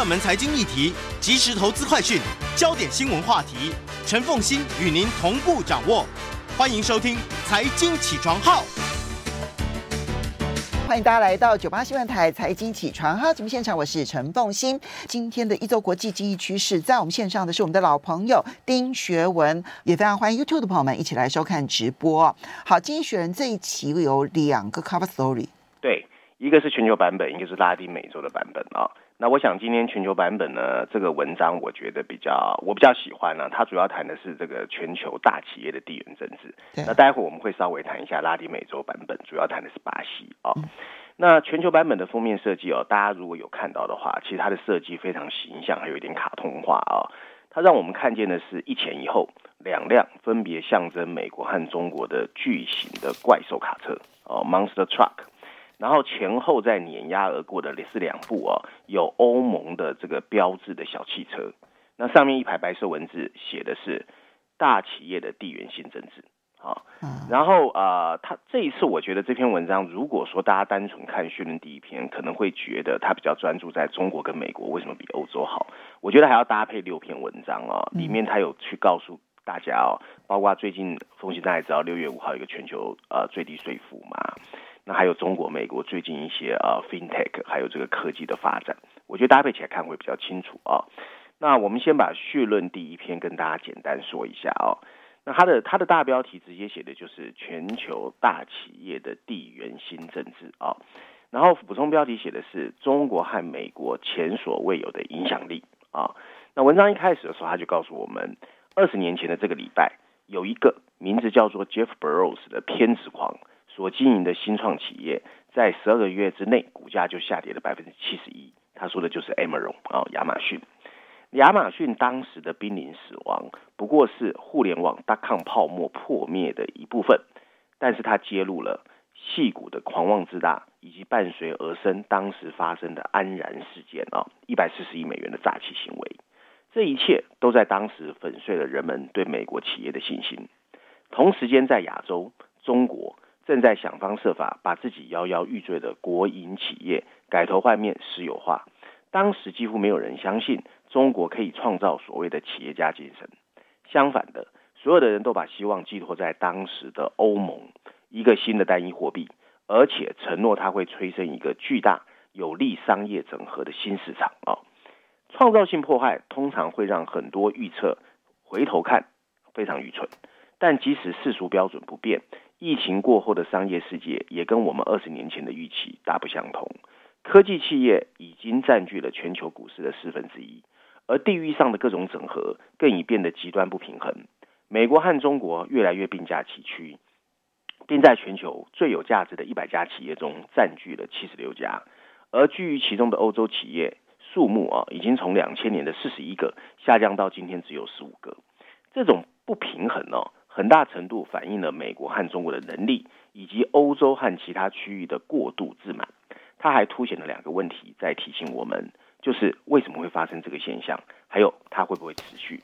热门财经议题，即时投资快讯，焦点新闻话题，陈凤欣与您同步掌握。欢迎收听《财经起床号》。欢迎大家来到九八新闻台《财经起床号》节目现场，我是陈凤欣。今天的一周国际经济趋势，在我们线上的是我们的老朋友丁学文，也非常欢迎 YouTube 的朋友们一起来收看直播。好，《经济学人》这一期有两个 cover story，对，一个是全球版本，一个是拉丁美洲的版本啊。那我想今天全球版本呢，这个文章我觉得比较我比较喜欢呢、啊。它主要谈的是这个全球大企业的地缘政治。那待会我们会稍微谈一下拉丁美洲版本，主要谈的是巴西啊、哦。那全球版本的封面设计哦，大家如果有看到的话，其实它的设计非常形象，还有一点卡通化啊、哦。它让我们看见的是一前一后两辆分别象征美国和中国的巨型的怪兽卡车哦，Monster Truck。然后前后再碾压而过的是两部哦，有欧盟的这个标志的小汽车。那上面一排白色文字写的是大企业的地缘性政治啊。然后啊、呃，他这一次我觉得这篇文章，如果说大家单纯看序论第一篇，可能会觉得他比较专注在中国跟美国为什么比欧洲好。我觉得还要搭配六篇文章哦，里面他有去告诉大家哦，包括最近风险大家也知道六月五号有一个全球呃最低税负嘛。那还有中国、美国最近一些呃 FinTech，还有这个科技的发展，我觉得搭配起来看会比较清楚啊。那我们先把序论第一篇跟大家简单说一下啊。那它的它的大标题直接写的就是全球大企业的地缘新政治啊。然后补充标题写的是中国和美国前所未有的影响力啊。那文章一开始的时候，他就告诉我们，二十年前的这个礼拜，有一个名字叫做 Jeff Bezos 的偏执狂。所经营的新创企业，在十二个月之内，股价就下跌了百分之七十一。他说的就是 Amazon 啊，亚马逊。亚马逊当时的濒临死亡，不过是互联网大抗泡沫破灭的一部分。但是他揭露了矽谷的狂妄自大，以及伴随而生当时发生的安然事件啊，一百四十亿美元的诈欺行为。这一切都在当时粉碎了人们对美国企业的信心。同时间，在亚洲，中国。正在想方设法把自己摇摇欲坠的国营企业改头换面私有化。当时几乎没有人相信中国可以创造所谓的企业家精神。相反的，所有的人都把希望寄托在当时的欧盟，一个新的单一货币，而且承诺它会催生一个巨大有利商业整合的新市场啊。创造性破坏通常会让很多预测回头看非常愚蠢，但即使世俗标准不变。疫情过后的商业世界也跟我们二十年前的预期大不相同。科技企业已经占据了全球股市的四分之一，而地域上的各种整合更已变得极端不平衡。美国和中国越来越并驾齐驱，并在全球最有价值的一百家企业中占据了七十六家，而居于其中的欧洲企业数目啊，已经从两千年的四十一个下降到今天只有十五个。这种不平衡呢？很大程度反映了美国和中国的能力，以及欧洲和其他区域的过度自满。它还凸显了两个问题，在提醒我们，就是为什么会发生这个现象，还有它会不会持续。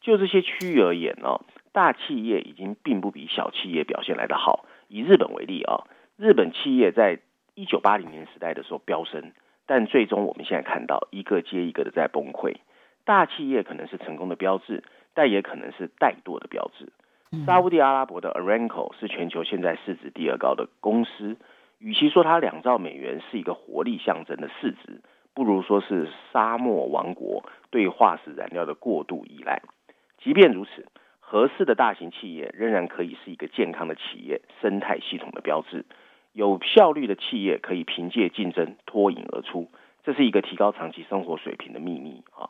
就这些区域而言呢，大企业已经并不比小企业表现来得好。以日本为例啊，日本企业在一九八零年时代的时候飙升，但最终我们现在看到一个接一个的在崩溃。大企业可能是成功的标志，但也可能是怠惰的标志。沙乌地阿拉伯的 Aramco 是全球现在市值第二高的公司。与其说它两兆美元是一个活力象征的市值，不如说是沙漠王国对化石燃料的过度依赖。即便如此，合适的大型企业仍然可以是一个健康的企业生态系统的标志。有效率的企业可以凭借竞争脱颖而出，这是一个提高长期生活水平的秘密啊。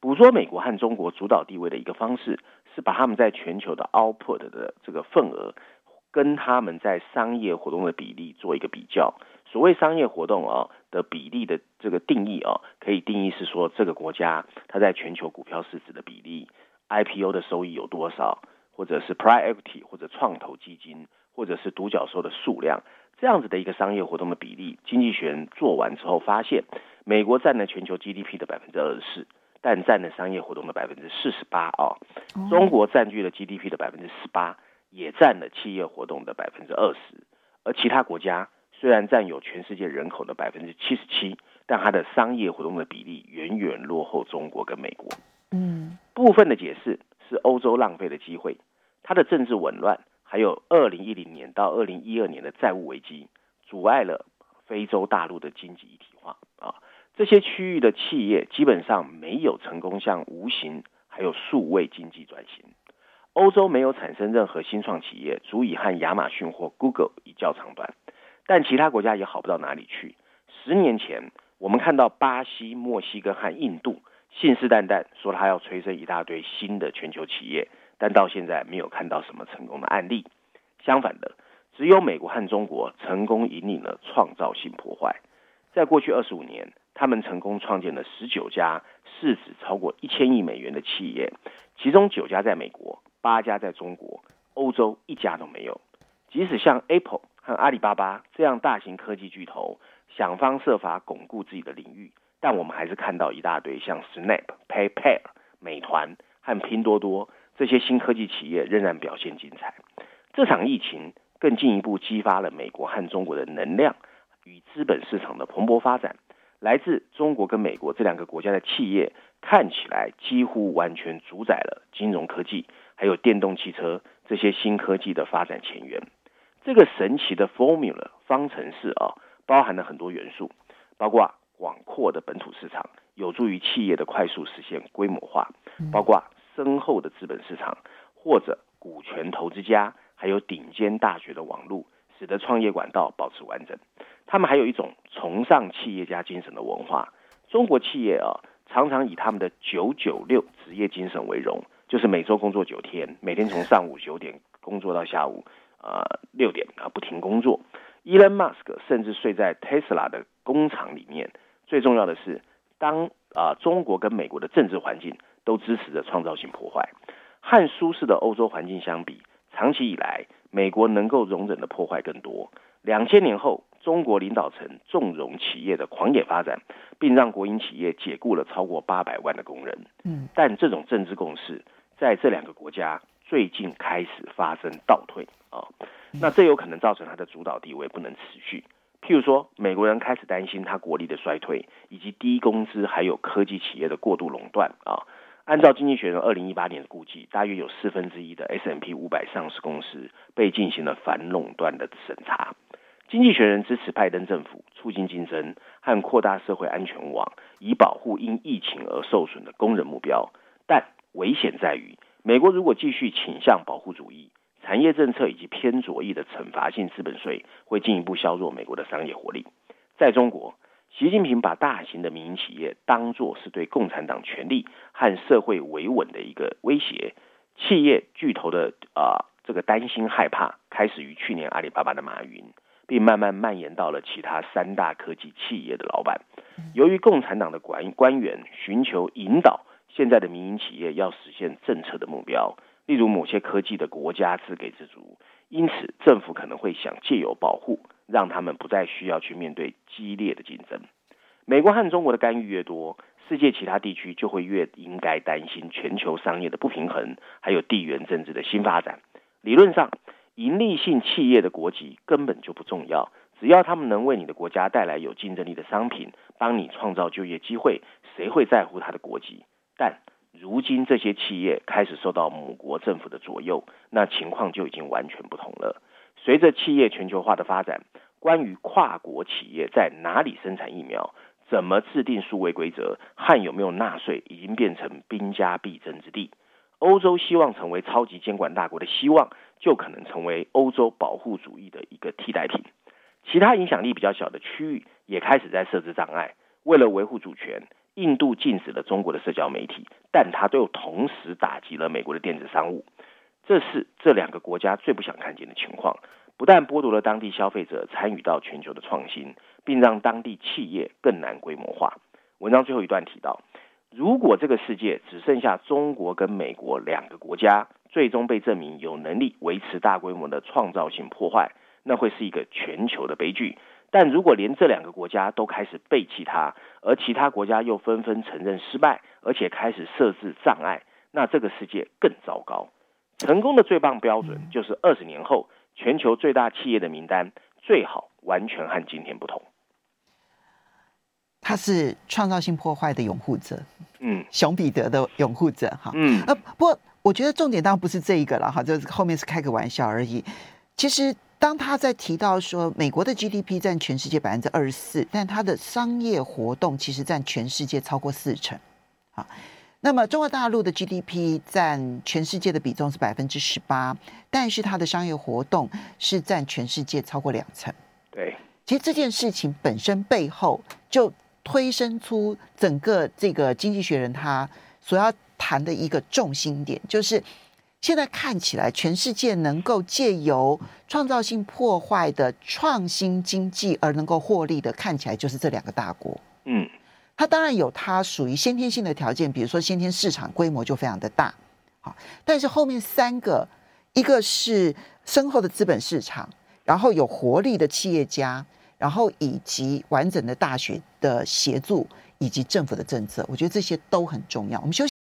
捕捉美国和中国主导地位的一个方式，是把他们在全球的 output 的这个份额，跟他们在商业活动的比例做一个比较。所谓商业活动啊的比例的这个定义啊，可以定义是说这个国家它在全球股票市值的比例，IPO 的收益有多少，或者是 Private Equity 或者创投基金，或者是独角兽的数量，这样子的一个商业活动的比例。经济学人做完之后发现，美国占了全球 GDP 的百分之二十四，但占了商业活动的百分之四十八啊。中国占据了 GDP 的百分之十八，也占了企业活动的百分之二十，而其他国家。虽然占有全世界人口的百分之七十七，但它的商业活动的比例远远落后中国跟美国。嗯，部分的解释是欧洲浪费的机会，它的政治紊乱，还有二零一零年到二零一二年的债务危机，阻碍了非洲大陆的经济一体化啊。这些区域的企业基本上没有成功向无形还有数位经济转型。欧洲没有产生任何新创企业，足以和亚马逊或 Google 一较长短。但其他国家也好不到哪里去。十年前，我们看到巴西、墨西哥和印度信誓旦旦说他要催生一大堆新的全球企业，但到现在没有看到什么成功的案例。相反的，只有美国和中国成功引领了创造性破坏。在过去二十五年，他们成功创建了十九家市值超过一千亿美元的企业，其中九家在美国，八家在中国，欧洲一家都没有。即使像 Apple。和阿里巴巴这样大型科技巨头想方设法巩固自己的领域，但我们还是看到一大堆像 Snap、PayPal、美团和拼多多这些新科技企业仍然表现精彩。这场疫情更进一步激发了美国和中国的能量与资本市场的蓬勃发展。来自中国跟美国这两个国家的企业看起来几乎完全主宰了金融科技还有电动汽车这些新科技的发展前沿。这个神奇的 formula 方程式啊，包含了很多元素，包括广阔的本土市场，有助于企业的快速实现规模化；包括深厚的资本市场，或者股权投资家，还有顶尖大学的网络，使得创业管道保持完整。他们还有一种崇尚企业家精神的文化。中国企业啊，常常以他们的“九九六”职业精神为荣，就是每周工作九天，每天从上午九点工作到下午。呃，六点啊，不停工作。伊隆马斯克甚至睡在 Tesla 的工厂里面。最重要的是，当啊、中国跟美国的政治环境都支持着创造性破坏，和舒适的欧洲环境相比，长期以来，美国能够容忍的破坏更多。两千年后，中国领导层纵容企业的狂野发展，并让国营企业解雇了超过八百万的工人。嗯，但这种政治共识在这两个国家。最近开始发生倒退啊，那这有可能造成它的主导地位不能持续。譬如说，美国人开始担心它国力的衰退，以及低工资还有科技企业的过度垄断啊。按照经济学人二零一八年的估计，大约有四分之一的 S M P 五百上市公司被进行了反垄断的审查。经济学人支持拜登政府促进竞争和扩大社会安全网，以保护因疫情而受损的工人目标，但危险在于。美国如果继续倾向保护主义，产业政策以及偏左翼的惩罚性资本税，会进一步削弱美国的商业活力。在中国，习近平把大型的民营企业当作是对共产党权力和社会维稳的一个威胁。企业巨头的啊、呃，这个担心害怕，开始于去年阿里巴巴的马云，并慢慢蔓延到了其他三大科技企业的老板。由于共产党的官官员寻求引导。现在的民营企业要实现政策的目标，例如某些科技的国家自给自足，因此政府可能会想借由保护，让他们不再需要去面对激烈的竞争。美国和中国的干预越多，世界其他地区就会越应该担心全球商业的不平衡，还有地缘政治的新发展。理论上，盈利性企业的国籍根本就不重要，只要他们能为你的国家带来有竞争力的商品，帮你创造就业机会，谁会在乎他的国籍？但如今这些企业开始受到母国政府的左右，那情况就已经完全不同了。随着企业全球化的发展，关于跨国企业在哪里生产疫苗、怎么制定数位规则和有没有纳税，已经变成兵家必争之地。欧洲希望成为超级监管大国的希望，就可能成为欧洲保护主义的一个替代品。其他影响力比较小的区域也开始在设置障碍，为了维护主权。印度禁止了中国的社交媒体，但它都有同时打击了美国的电子商务。这是这两个国家最不想看见的情况。不但剥夺了当地消费者参与到全球的创新，并让当地企业更难规模化。文章最后一段提到，如果这个世界只剩下中国跟美国两个国家，最终被证明有能力维持大规模的创造性破坏，那会是一个全球的悲剧。但如果连这两个国家都开始背弃它，而其他国家又纷纷承认失败，而且开始设置障碍，那这个世界更糟糕。成功的最棒标准就是二十年后全球最大企业的名单最好完全和今天不同。他是创造性破坏的拥护者，嗯，熊彼得的拥护者，哈，嗯，呃，不过我觉得重点当然不是这一个了，哈，就是后面是开个玩笑而已。其实。当他在提到说美国的 GDP 占全世界百分之二十四，但他的商业活动其实占全世界超过四成，啊，那么中国大陆的 GDP 占全世界的比重是百分之十八，但是它的商业活动是占全世界超过两成。对，其实这件事情本身背后就推生出整个这个经济学人他所要谈的一个重心点，就是。现在看起来，全世界能够借由创造性破坏的创新经济而能够获利的，看起来就是这两个大国。嗯，它当然有它属于先天性的条件，比如说先天市场规模就非常的大，好，但是后面三个，一个是深厚的资本市场，然后有活力的企业家，然后以及完整的大学的协助，以及政府的政策，我觉得这些都很重要。我们休息。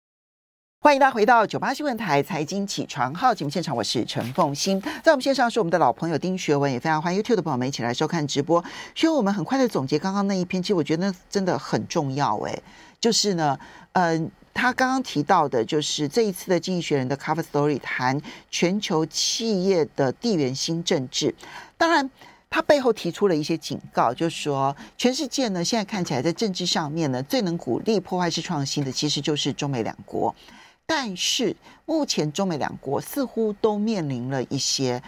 欢迎大家回到九八新闻台财经起床号节目现场，我是陈凤欣，在我们线上是我们的老朋友丁学文，也非常欢迎 YouTube 的朋友们一起来收看直播。所以我们很快的总结刚刚那一篇，其实我觉得真的很重要，哎，就是呢，嗯、他刚刚提到的，就是这一次的经济学人的 Cover Story 谈全球企业的地缘新政治，当然他背后提出了一些警告，就是说全世界呢现在看起来在政治上面呢最能鼓励破坏式创新的，其实就是中美两国。但是目前中美两国似乎都面临了一些，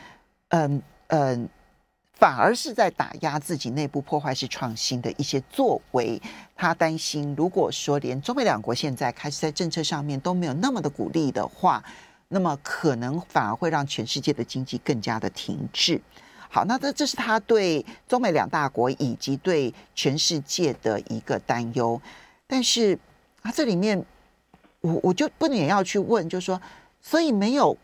嗯嗯，反而是在打压自己内部破坏式创新的一些作为。他担心，如果说连中美两国现在开始在政策上面都没有那么的鼓励的话，那么可能反而会让全世界的经济更加的停滞。好，那这这是他对中美两大国以及对全世界的一个担忧。但是他这里面。我我就不免要去问，就是说，所以没有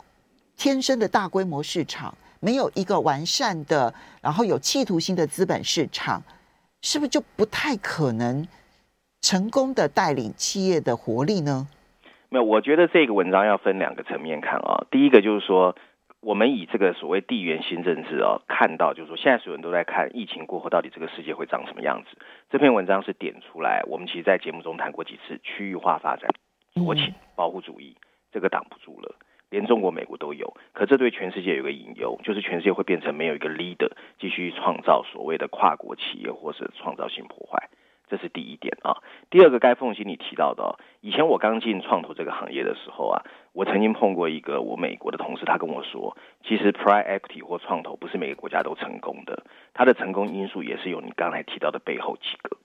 天生的大规模市场，没有一个完善的，然后有企图心的资本市场，是不是就不太可能成功的带领企业的活力呢？没有，我觉得这个文章要分两个层面看啊。第一个就是说，我们以这个所谓地缘新政治啊，看到就是说，现在所有人都在看疫情过后到底这个世界会长什么样子。这篇文章是点出来，我们其实在节目中谈过几次区域化发展。国情保护主义，这个挡不住了，连中国、美国都有。可这对全世界有个隐忧，就是全世界会变成没有一个 leader 继续创造所谓的跨国企业或是创造性破坏，这是第一点啊。第二个，该凤馨你提到的哦，以前我刚进创投这个行业的时候啊，我曾经碰过一个我美国的同事，他跟我说，其实 private equity 或创投不是每个国家都成功的，它的成功因素也是有你刚才提到的背后几个，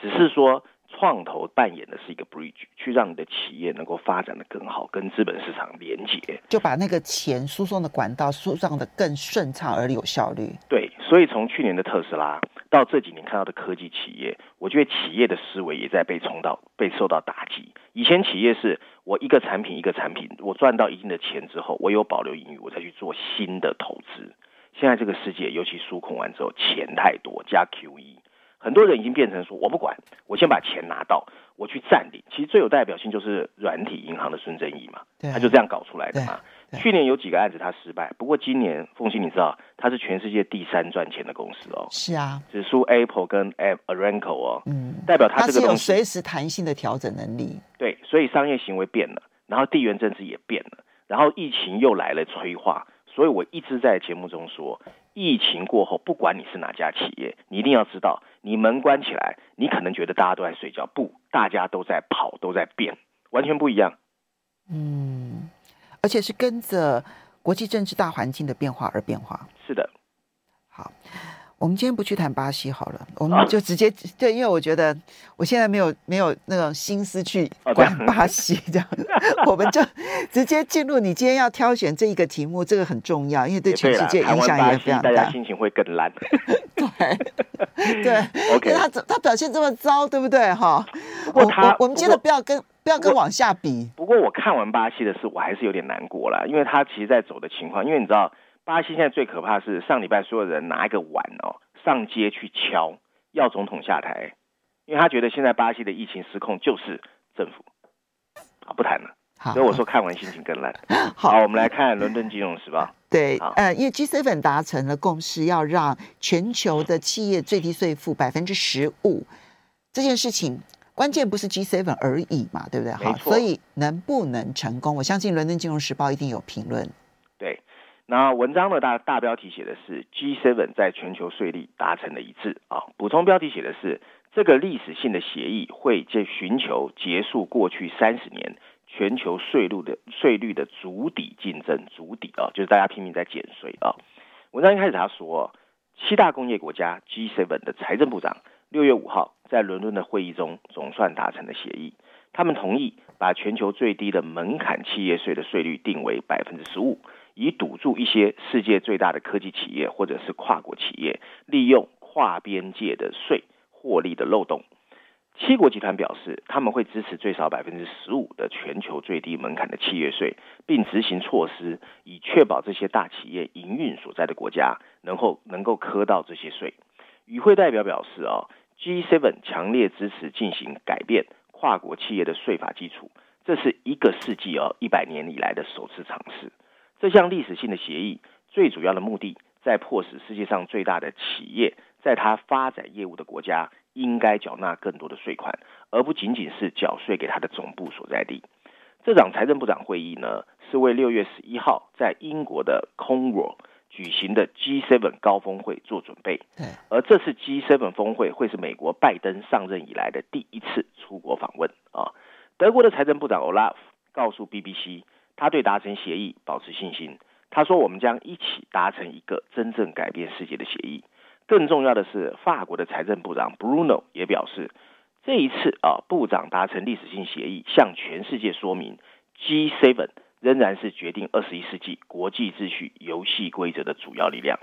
只是说。创投扮演的是一个 bridge，去让你的企业能够发展的更好，跟资本市场连接，就把那个钱输送的管道输送的更顺畅而有效率。对，所以从去年的特斯拉到这几年看到的科技企业，我觉得企业的思维也在被冲到、被受到打击。以前企业是我一个产品一个产品，我赚到一定的钱之后，我有保留盈余，我再去做新的投资。现在这个世界，尤其输控完之后，钱太多加 QE。很多人已经变成说，我不管，我先把钱拿到，我去占领。其实最有代表性就是软体银行的孙正义嘛，他就这样搞出来的嘛。去年有几个案子他失败，不过今年凤馨你知道，他是全世界第三赚钱的公司哦。是啊，只输 Apple 跟 Aranco 哦。嗯，代表他这个东西有随时弹性的调整能力。对，所以商业行为变了，然后地缘政治也变了，然后疫情又来了催化。所以我一直在节目中说，疫情过后，不管你是哪家企业，你一定要知道，你门关起来，你可能觉得大家都在睡觉，不，大家都在跑，都在变，完全不一样。嗯，而且是跟着国际政治大环境的变化而变化。是的。好，我们今天不去谈巴西好了，我们就直接、啊、对，因为我觉得我现在没有没有那种心思去管巴西这样，啊、我们就直接进入你今天要挑选这一个题目，这个很重要，因为对全世界影响也非常大，大家心情会更烂。对 对，OK，他他表现这么糟，对不对？哈，我我我们接着不要跟不要跟往下比。不过我看完巴西的事，我还是有点难过了，因为他其实在走的情况，因为你知道。巴西现在最可怕是上礼拜所有人拿一个碗哦上街去敲，要总统下台，因为他觉得现在巴西的疫情失控就是政府。好，不谈了。好，所以我说看完心情更烂。好，好，我们来看伦敦金融时报。对，呃，因为 G7 达成了共识，要让全球的企业最低税负百分之十五，这件事情关键不是 G7 而已嘛，对不对？好，所以能不能成功，我相信伦敦金融时报一定有评论。对。那文章的大大标题写的是 G7 在全球税率达成了一致啊，补充标题写的是这个历史性的协议会借寻求结束过去三十年全球税率的税率的足底竞争，足底啊，就是大家拼命在减税啊。文章一开始他说，七大工业国家 G7 的财政部长六月五号在伦敦的会议中总算达成了协议，他们同意把全球最低的门槛企业税的税率定为百分之十五。以堵住一些世界最大的科技企业或者是跨国企业利用跨边界的税获利的漏洞。七国集团表示，他们会支持最少百分之十五的全球最低门槛的企业税，并执行措施以确保这些大企业营运所在的国家能够能够磕到这些税。与会代表表示，哦，G7 强烈支持进行改变跨国企业的税法基础，这是一个世纪哦一百年以来的首次尝试。这项历史性的协议最主要的目的，在迫使世界上最大的企业在它发展业务的国家应该缴纳更多的税款，而不仅仅是缴税给它的总部所在地。这场财政部长会议呢，是为六月十一号在英国的 Cornwall 举行的 G7 高峰会做准备。而这次 G7 峰会会是美国拜登上任以来的第一次出国访问啊。德国的财政部长 Olaf 告诉 BBC。他对达成协议保持信心。他说：“我们将一起达成一个真正改变世界的协议。”更重要的是，法国的财政部长 Bruno 也表示，这一次啊，部长达成历史性协议，向全世界说明 G7 仍然是决定二十一世纪国际秩序游戏规则的主要力量。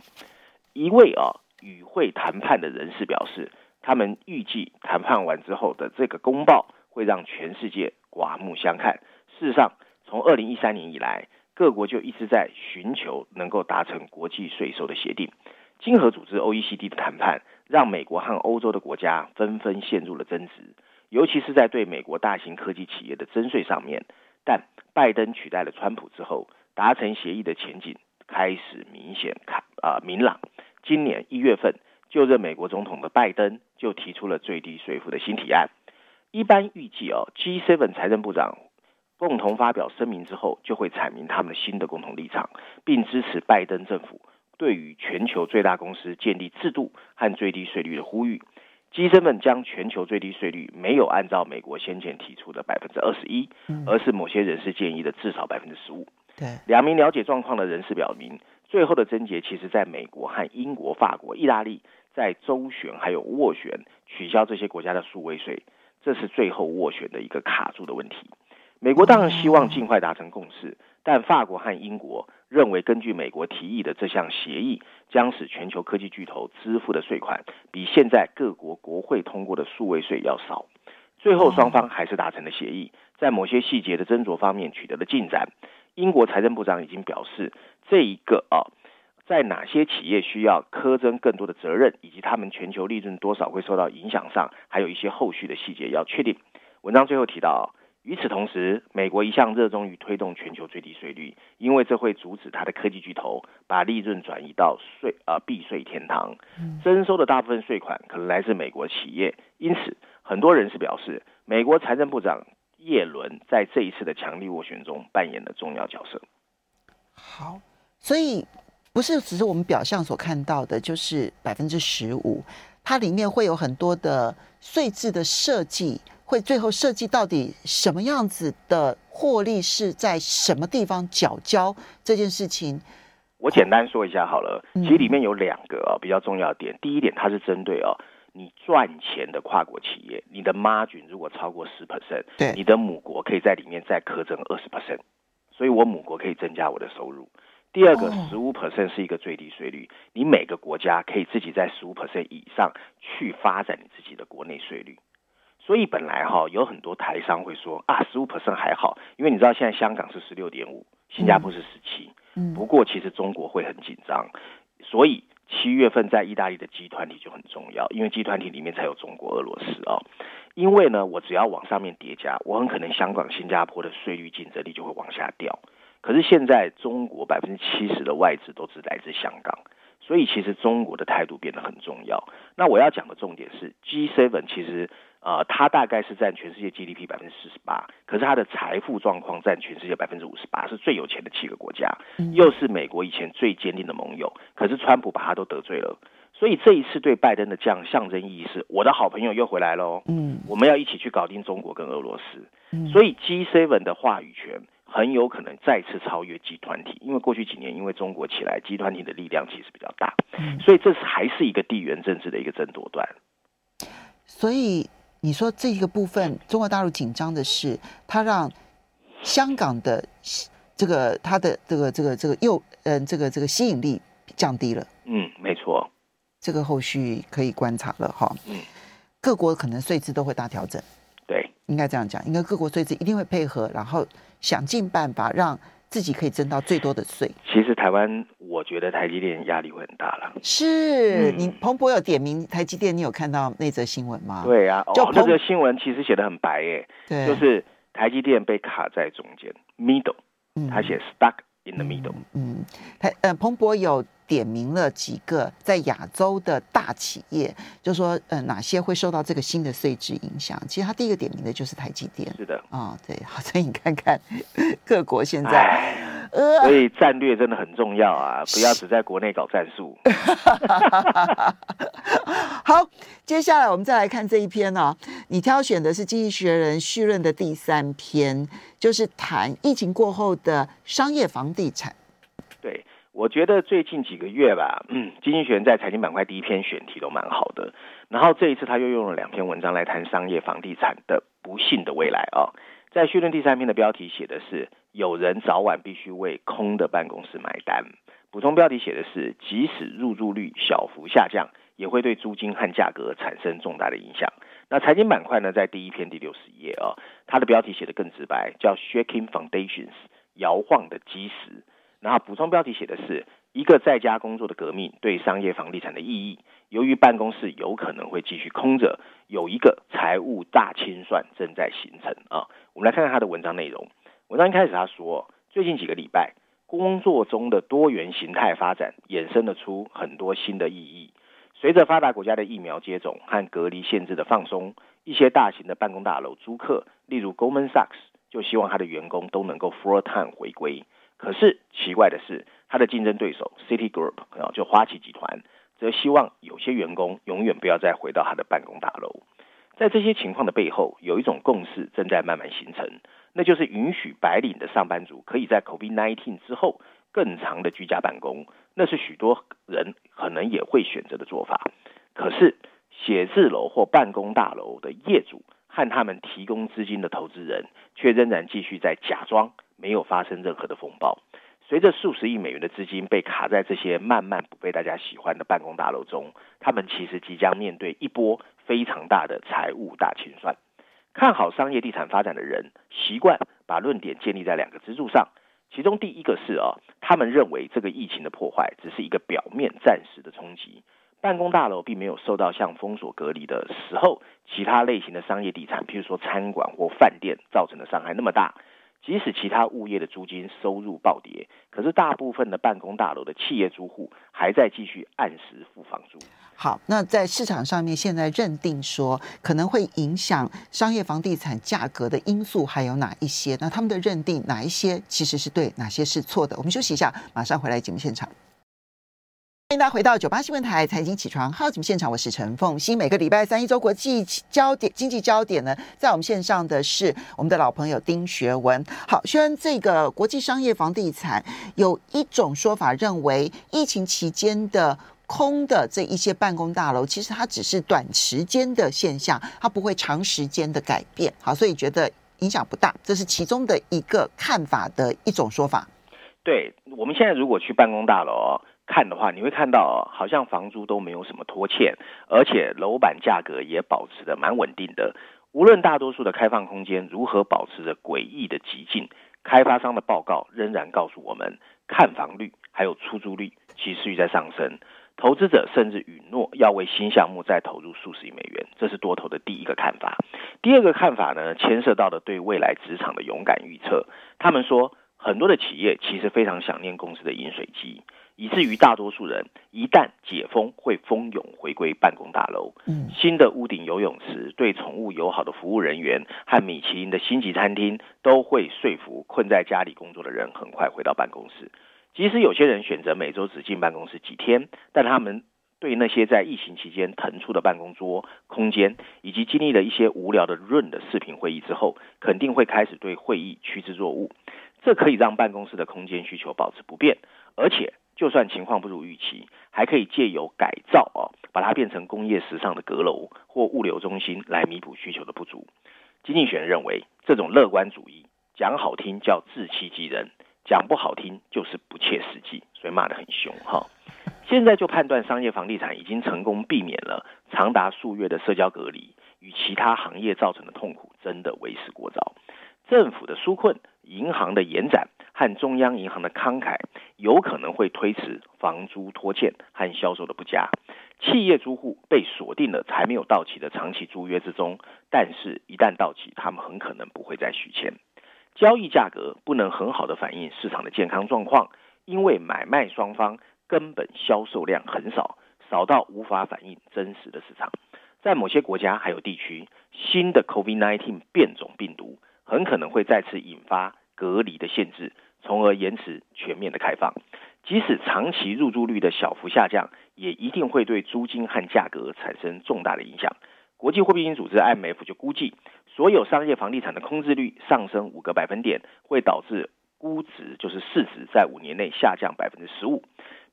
一位啊与会谈判的人士表示，他们预计谈判完之后的这个公报会让全世界刮目相看。事实上，从二零一三年以来，各国就一直在寻求能够达成国际税收的协定。经合组织 OECD 的谈判让美国和欧洲的国家纷纷陷入了争执，尤其是在对美国大型科技企业的征税上面。但拜登取代了川普之后，达成协议的前景开始明显看啊明朗。今年一月份，就任美国总统的拜登就提出了最低税负的新提案。一般预计哦，G7 财政部长。共同发表声明之后，就会阐明他们新的共同立场，并支持拜登政府对于全球最大公司建立制度和最低税率的呼吁。G7 将全球最低税率没有按照美国先前提出的百分之二十一，而是某些人士建议的至少百分之十五。对，两名了解状况的人士表明，最后的症结其实在美国和英国、法国、意大利在周旋还有斡旋取消这些国家的数位税，这是最后斡旋的一个卡住的问题。美国当然希望尽快达成共识，但法国和英国认为，根据美国提议的这项协议，将使全球科技巨头支付的税款比现在各国国会通过的数位税要少。最后，双方还是达成了协议，在某些细节的斟酌方面取得了进展。英国财政部长已经表示，这一个啊，在哪些企业需要苛征更多的责任，以及他们全球利润多少会受到影响上，还有一些后续的细节要确定。文章最后提到。与此同时，美国一向热衷于推动全球最低税率，因为这会阻止它的科技巨头把利润转移到税呃避税天堂。征收的大部分税款可能来自美国企业，因此很多人士表示，美国财政部长叶伦在这一次的强力斡旋中扮演了重要角色。好，所以不是只是我们表象所看到的，就是百分之十五，它里面会有很多的税制的设计。会最后设计到底什么样子的获利是在什么地方缴交这件事情，我简单说一下好了，其实里面有两个啊、哦、比较重要的点。第一点，它是针对哦，你赚钱的跨国企业，你的 margin 如果超过十 percent，对，你的母国可以在里面再苛征二十 percent，所以我母国可以增加我的收入。第二个，十五 percent 是一个最低税率，你每个国家可以自己在十五 percent 以上去发展你自己的国内税率。所以本来哈有很多台商会说啊，十五 percent 还好，因为你知道现在香港是十六点五，新加坡是十七。不过其实中国会很紧张，所以七月份在意大利的集团体就很重要，因为集团体里面才有中国、俄罗斯哦。因为呢，我只要往上面叠加，我很可能香港、新加坡的税率竞争力就会往下掉。可是现在中国百分之七十的外资都是来自香港。所以其实中国的态度变得很重要。那我要讲的重点是，G7 其实呃，它大概是占全世界 GDP 百分之四十八，可是它的财富状况占全世界百分之五十八，是最有钱的七个国家，又是美国以前最坚定的盟友。可是川普把他都得罪了，所以这一次对拜登的这样象征意义是，我的好朋友又回来喽。嗯，我们要一起去搞定中国跟俄罗斯。所以 G7 的话语权。很有可能再次超越集团体，因为过去几年因为中国起来，集团体的力量其实比较大，所以这是还是一个地缘政治的一个争夺段。所以你说这一个部分，中国大陆紧张的是，它让香港的这个它的这个这个这个又嗯这个这个吸引力降低了。嗯，没错，这个后续可以观察了哈。嗯，各国可能税制都会大调整。对，应该这样讲，应该各国税制一定会配合，然后。想尽办法让自己可以增到最多的税。其实台湾，我觉得台积电压力会很大了。是、嗯、你彭博有点名台积电，你有看到那则新闻吗？对啊，就、哦、那个新闻其实写的很白耶，对，就是台积电被卡在中间，middle，他写 stuck in the middle。嗯，台呃彭博有。点名了几个在亚洲的大企业，就说呃哪些会受到这个新的税制影响？其实他第一个点名的就是台积电。是的，啊、哦，对，好，所以你看看 各国现在，呃，所以战略真的很重要啊，不要只在国内搞战术。好，接下来我们再来看这一篇哦，你挑选的是《经济学人》绪论的第三篇，就是谈疫情过后的商业房地产。对。我觉得最近几个月吧，嗯，经济学在财经板块第一篇选题都蛮好的。然后这一次他又用了两篇文章来谈商业房地产的不幸的未来啊。在序论第三篇的标题写的是“有人早晚必须为空的办公室买单”，补充标题写的是“即使入住率小幅下降，也会对租金和价格产生重大的影响”。那财经板块呢，在第一篇第六十页啊，它的标题写得更直白，叫 “Shaking Foundations”，摇晃的基石。然后补充标题写的是一个在家工作的革命对商业房地产的意义。由于办公室有可能会继续空着，有一个财务大清算正在形成啊。我们来看看他的文章内容。文章一开始他说，最近几个礼拜，工作中的多元形态发展衍生了出很多新的意义。随着发达国家的疫苗接种和隔离限制的放松，一些大型的办公大楼租客，例如 Goldman Sachs，就希望他的员工都能够 full time 回归。可是奇怪的是，他的竞争对手 Citigroup 啊，就花旗集团，则希望有些员工永远不要再回到他的办公大楼。在这些情况的背后，有一种共识正在慢慢形成，那就是允许白领的上班族可以在 COVID-19 之后更长的居家办公，那是许多人可能也会选择的做法。可是写字楼或办公大楼的业主和他们提供资金的投资人，却仍然继续在假装。没有发生任何的风暴。随着数十亿美元的资金被卡在这些慢慢不被大家喜欢的办公大楼中，他们其实即将面对一波非常大的财务大清算。看好商业地产发展的人习惯把论点建立在两个支柱上，其中第一个是啊，他们认为这个疫情的破坏只是一个表面暂时的冲击，办公大楼并没有受到像封锁隔离的时候其他类型的商业地产，譬如说餐馆或饭店造成的伤害那么大。即使其他物业的租金收入暴跌，可是大部分的办公大楼的企业租户还在继续按时付房租。好，那在市场上面现在认定说可能会影响商业房地产价格的因素还有哪一些？那他们的认定哪一些其实是对，哪些是错的？我们休息一下，马上回来节目现场。欢迎大家回到九八新闻台财经起床号节目现场，我是陈凤馨。每个礼拜三一周国际焦点、经济焦点呢，在我们线上的是我们的老朋友丁学文。好，虽然这个国际商业房地产有一种说法认为，疫情期间的空的这一些办公大楼，其实它只是短时间的现象，它不会长时间的改变。好，所以觉得影响不大，这是其中的一个看法的一种说法。对，我们现在如果去办公大楼。看的话，你会看到好像房租都没有什么拖欠，而且楼板价格也保持得蛮稳定的。无论大多数的开放空间如何保持着诡异的极静，开发商的报告仍然告诉我们，看房率还有出租率其实在上升。投资者甚至允诺要为新项目再投入数十亿美元，这是多头的第一个看法。第二个看法呢，牵涉到的对未来职场的勇敢预测。他们说，很多的企业其实非常想念公司的饮水机。以至于大多数人一旦解封，会蜂拥回归办公大楼。嗯，新的屋顶游泳池、对宠物友好的服务人员和米其林的星级餐厅，都会说服困在家里工作的人很快回到办公室。即使有些人选择每周只进办公室几天，但他们对那些在疫情期间腾出的办公桌空间，以及经历了一些无聊的 Zoom 的视频会议之后，肯定会开始对会议趋之若鹜。这可以让办公室的空间需求保持不变，而且。就算情况不如预期，还可以借由改造啊，把它变成工业时尚的阁楼或物流中心来弥补需求的不足。经济学人认为，这种乐观主义讲好听叫自欺欺人，讲不好听就是不切实际，所以骂得很凶哈。现在就判断商业房地产已经成功避免了长达数月的社交隔离与其他行业造成的痛苦，真的为时过早。政府的纾困、银行的延展和中央银行的慷慨，有可能会推迟房租拖欠和销售的不佳。企业租户被锁定了才没有到期的长期租约之中，但是，一旦到期，他们很可能不会再续签。交易价格不能很好的反映市场的健康状况，因为买卖双方根本销售量很少，少到无法反映真实的市场。在某些国家还有地区，新的 COVID-19 变种病毒。很可能会再次引发隔离的限制，从而延迟全面的开放。即使长期入住率的小幅下降，也一定会对租金和价格产生重大的影响。国际货币基金组织 IMF 就估计，所有商业房地产的空置率上升五个百分点，会导致估值就是市值在五年内下降百分之十五。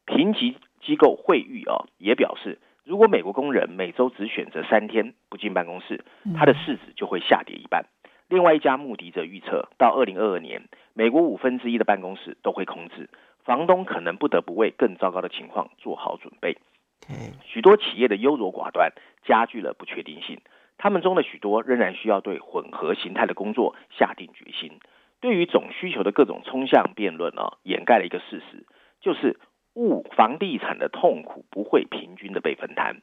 评级机构惠誉啊也表示，如果美国工人每周只选择三天不进办公室，它的市值就会下跌一半。另外一家穆迪则预测，到二零二二年，美国五分之一的办公室都会空置，房东可能不得不为更糟糕的情况做好准备。许多企业的优柔寡断加剧了不确定性，他们中的许多仍然需要对混合形态的工作下定决心。对于总需求的各种冲向辩论啊，掩盖了一个事实，就是物房地产的痛苦不会平均的被分摊。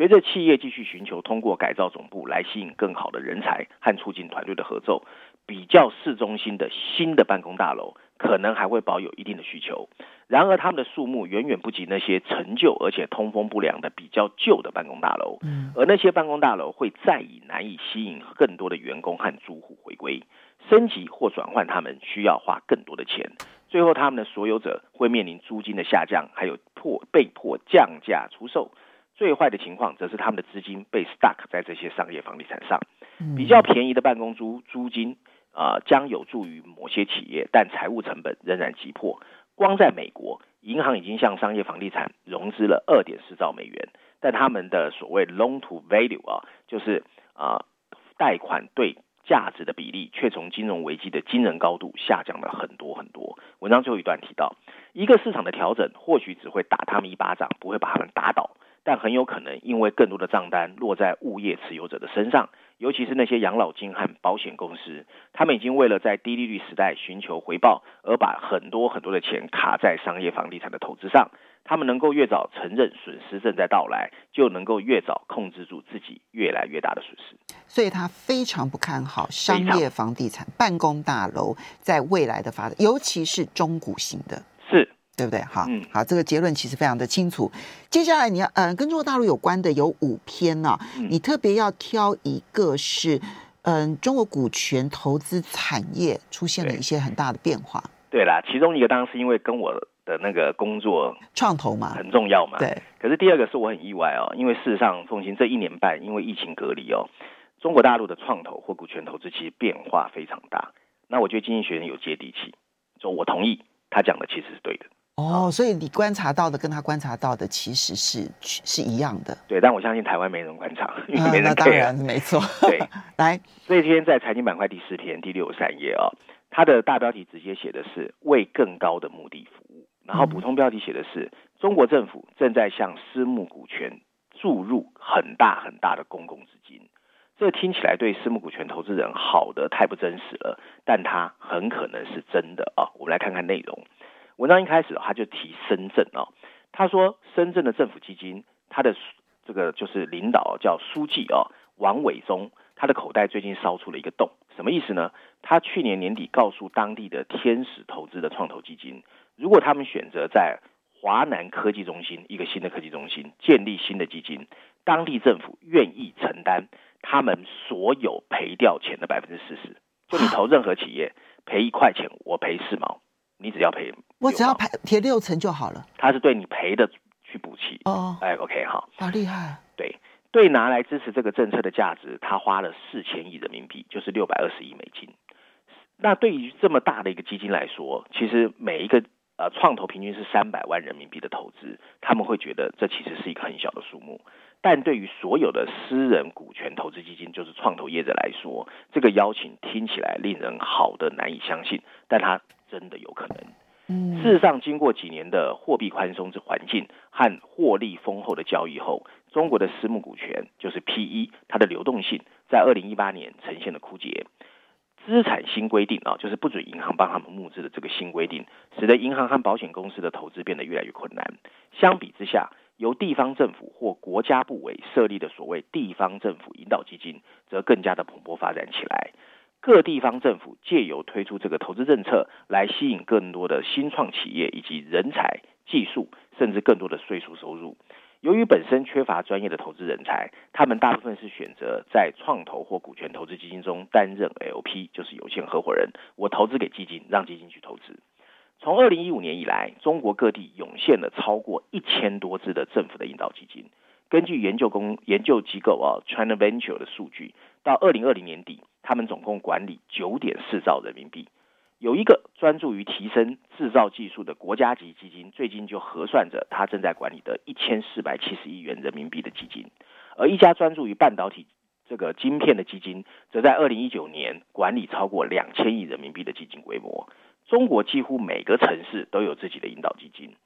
随着企业继续寻求通过改造总部来吸引更好的人才和促进团队的合作，比较市中心的新的办公大楼可能还会保有一定的需求。然而，他们的数目远远不及那些陈旧而且通风不良的比较旧的办公大楼。而那些办公大楼会再以难以吸引更多的员工和租户回归，升级或转换他们需要花更多的钱。最后，他们的所有者会面临租金的下降，还有迫被迫降价出售。最坏的情况，则是他们的资金被 stuck 在这些商业房地产上。比较便宜的办公租租金，啊、呃，将有助于某些企业，但财务成本仍然急迫。光在美国，银行已经向商业房地产融资了二点四兆美元，但他们的所谓 loan to value 啊，就是啊，贷款对价值的比例，却从金融危机的惊人高度下降了很多很多。文章最后一段提到，一个市场的调整，或许只会打他们一巴掌，不会把他们打倒。但很有可能因为更多的账单落在物业持有者的身上，尤其是那些养老金和保险公司，他们已经为了在低利率时代寻求回报，而把很多很多的钱卡在商业房地产的投资上。他们能够越早承认损失正在到来，就能够越早控制住自己越来越大的损失。所以他非常不看好商业房地产办公大楼在未来的发展，尤其是中古型的。是。对不对？好，好，这个结论其实非常的清楚。接下来你要，嗯、呃，跟中国大陆有关的有五篇呢、啊，你特别要挑一个是，嗯、呃，中国股权投资产业出现了一些很大的变化。对啦，其中一个当然是因为跟我的那个工作创投嘛，很重要嘛。对。可是第二个是我很意外哦，因为事实上，凤琴这一年半因为疫情隔离哦，中国大陆的创投或股权投资其实变化非常大。那我觉得经济学人有接地气，说我同意他讲的其实是对的。哦，所以你观察到的跟他观察到的其实是是一样的。对，但我相信台湾没人观察，因为没人、啊、那当然没错。对，来，这一天在财经板块第四篇第六十三页哦，它的大标题直接写的是为更高的目的服务，然后补充标题写的是、嗯、中国政府正在向私募股权注入很大很大的公共资金。这听起来对私募股权投资人好的太不真实了，但它很可能是真的啊、哦！我们来看看内容。文章一开始他就提深圳哦，他说深圳的政府基金，他的这个就是领导叫书记哦，王伟忠，他的口袋最近烧出了一个洞，什么意思呢？他去年年底告诉当地的天使投资的创投基金，如果他们选择在华南科技中心一个新的科技中心建立新的基金，当地政府愿意承担他们所有赔掉钱的百分之四十，就你投任何企业赔一块钱，我赔四毛。你只要赔，我只要赔赔六成就好了。他是对你赔的去补齐哦。哎，OK，好，好厉害。对对，拿来支持这个政策的价值，他花了四千亿人民币，就是六百二十亿美金。那对于这么大的一个基金来说，其实每一个呃创投平均是三百万人民币的投资，他们会觉得这其实是一个很小的数目。但对于所有的私人股权投资基金，就是创投业者来说，这个邀请听起来令人好的难以相信，但它真的有可能。嗯，事实上，经过几年的货币宽松之环境和获利丰厚的交易后，中国的私募股权就是 PE，它的流动性在二零一八年呈现了枯竭。资产新规定啊，就是不准银行帮他们募资的这个新规定，使得银行和保险公司的投资变得越来越困难。相比之下，由地方政府或国家部委设立的所谓地方政府引导基金，则更加的蓬勃发展起来。各地方政府借由推出这个投资政策，来吸引更多的新创企业以及人才、技术，甚至更多的税收收入。由于本身缺乏专业的投资人才，他们大部分是选择在创投或股权投资基金中担任 LP，就是有限合伙人。我投资给基金，让基金去投资。从二零一五年以来，中国各地涌现了超过一千多支的政府的引导基金。根据研究公研究机构啊 China Venture 的数据，到二零二零年底，他们总共管理九点四兆人民币。有一个专注于提升制造技术的国家级基金，最近就核算着他正在管理的一千四百七十亿元人民币的基金。而一家专注于半导体这个晶片的基金，则在二零一九年管理超过两千亿人民币的基金规模。中国几乎每个城市都有自己的引导基金。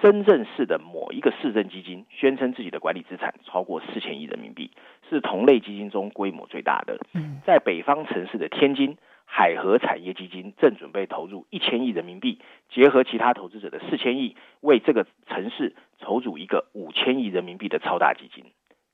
深圳市的某一个市政基金宣称自己的管理资产超过四千亿人民币，是同类基金中规模最大的。在北方城市的天津，海河产业基金正准备投入一千亿人民币，结合其他投资者的四千亿，为这个城市筹组一个五千亿人民币的超大基金。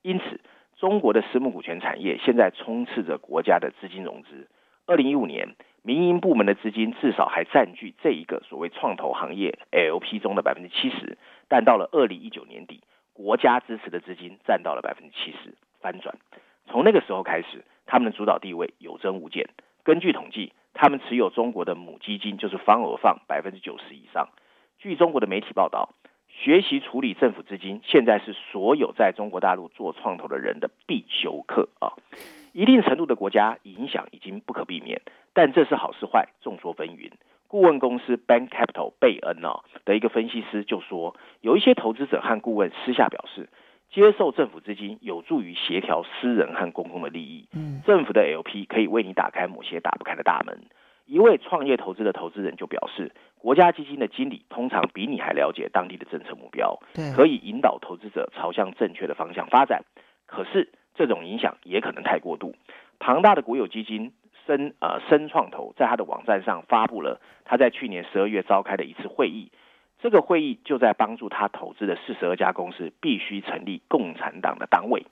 因此，中国的私募股权产业现在充斥着国家的资金融资。二零一五年，民营部门的资金至少还占据这一个所谓创投行业 LP 中的百分之七十，但到了二零一九年底，国家支持的资金占到了百分之七十，翻转。从那个时候开始，他们的主导地位有增无减。根据统计，他们持有中国的母基金，就是方额放百分之九十以上。据中国的媒体报道，学习处理政府资金，现在是所有在中国大陆做创投的人的必修课啊。一定程度的国家影响已经不可避免，但这是好是坏，众说纷纭。顾问公司 Bank Capital 贝恩哦的一个分析师就说，有一些投资者和顾问私下表示，接受政府资金有助于协调私人和公共的利益。嗯，政府的 LP 可以为你打开某些打不开的大门。一位创业投资的投资人就表示，国家基金的经理通常比你还了解当地的政策目标，可以引导投资者朝向正确的方向发展。可是。这种影响也可能太过度。庞大的国有基金深呃深创投在他的网站上发布了他在去年十二月召开的一次会议。这个会议就在帮助他投资的四十二家公司必须成立共产党的党委，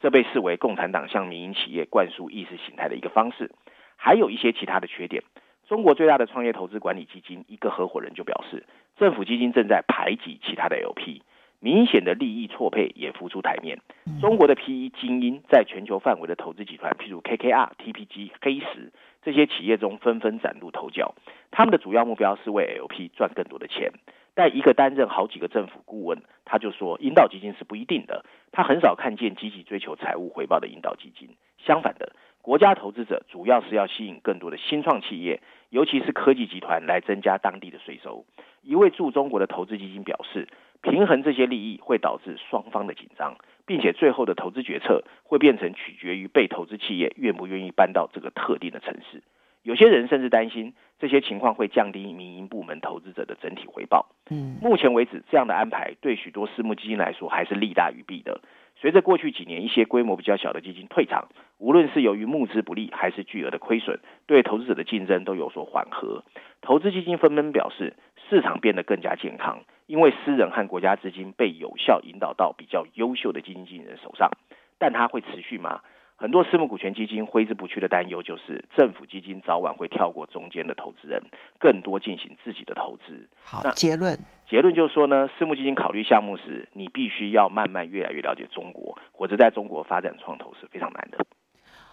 这被视为共产党向民营企业灌输意识形态的一个方式。还有一些其他的缺点。中国最大的创业投资管理基金一个合伙人就表示，政府基金正在排挤其他的 LP。明显的利益错配也浮出台面。中国的 PE 精英在全球范围的投资集团，譬如 KKR、TPG、黑石这些企业中纷纷崭露头角。他们的主要目标是为 LP 赚更多的钱。但一个担任好几个政府顾问，他就说引导基金是不一定的。他很少看见积极追求财务回报的引导基金。相反的，国家投资者主要是要吸引更多的新创企业，尤其是科技集团来增加当地的税收。一位驻中国的投资基金表示，平衡这些利益会导致双方的紧张，并且最后的投资决策会变成取决于被投资企业愿不愿意搬到这个特定的城市。有些人甚至担心这些情况会降低民营部门投资者的整体回报。嗯，目前为止，这样的安排对许多私募基金来说还是利大于弊的。随着过去几年一些规模比较小的基金退场，无论是由于募资不利，还是巨额的亏损，对投资者的竞争都有所缓和。投资基金纷纷表示，市场变得更加健康，因为私人和国家资金被有效引导到比较优秀的基金经理人手上。但它会持续吗？很多私募股权基金挥之不去的担忧就是，政府基金早晚会跳过中间的投资人，更多进行自己的投资。好，那结论结论就是说呢，私募基金考虑项目时，你必须要慢慢越来越了解中国，或者在中国发展创投是非常难的。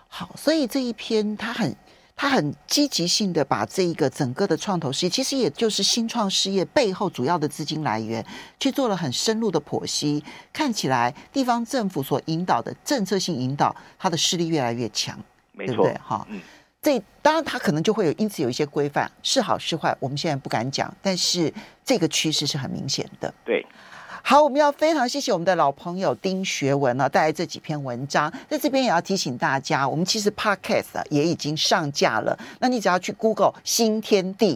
好，所以这一篇它很。他很积极性的把这一个整个的创投事业，其实也就是新创事业背后主要的资金来源，去做了很深入的剖析。看起来地方政府所引导的政策性引导，它的势力越来越强，没错，对不对？哈，嗯，这当然它可能就会有因此有一些规范，是好是坏，我们现在不敢讲，但是这个趋势是很明显的，对。好，我们要非常谢谢我们的老朋友丁学文呢，带来这几篇文章。在这边也要提醒大家，我们其实 Podcast 也已经上架了。那你只要去 Google 新天地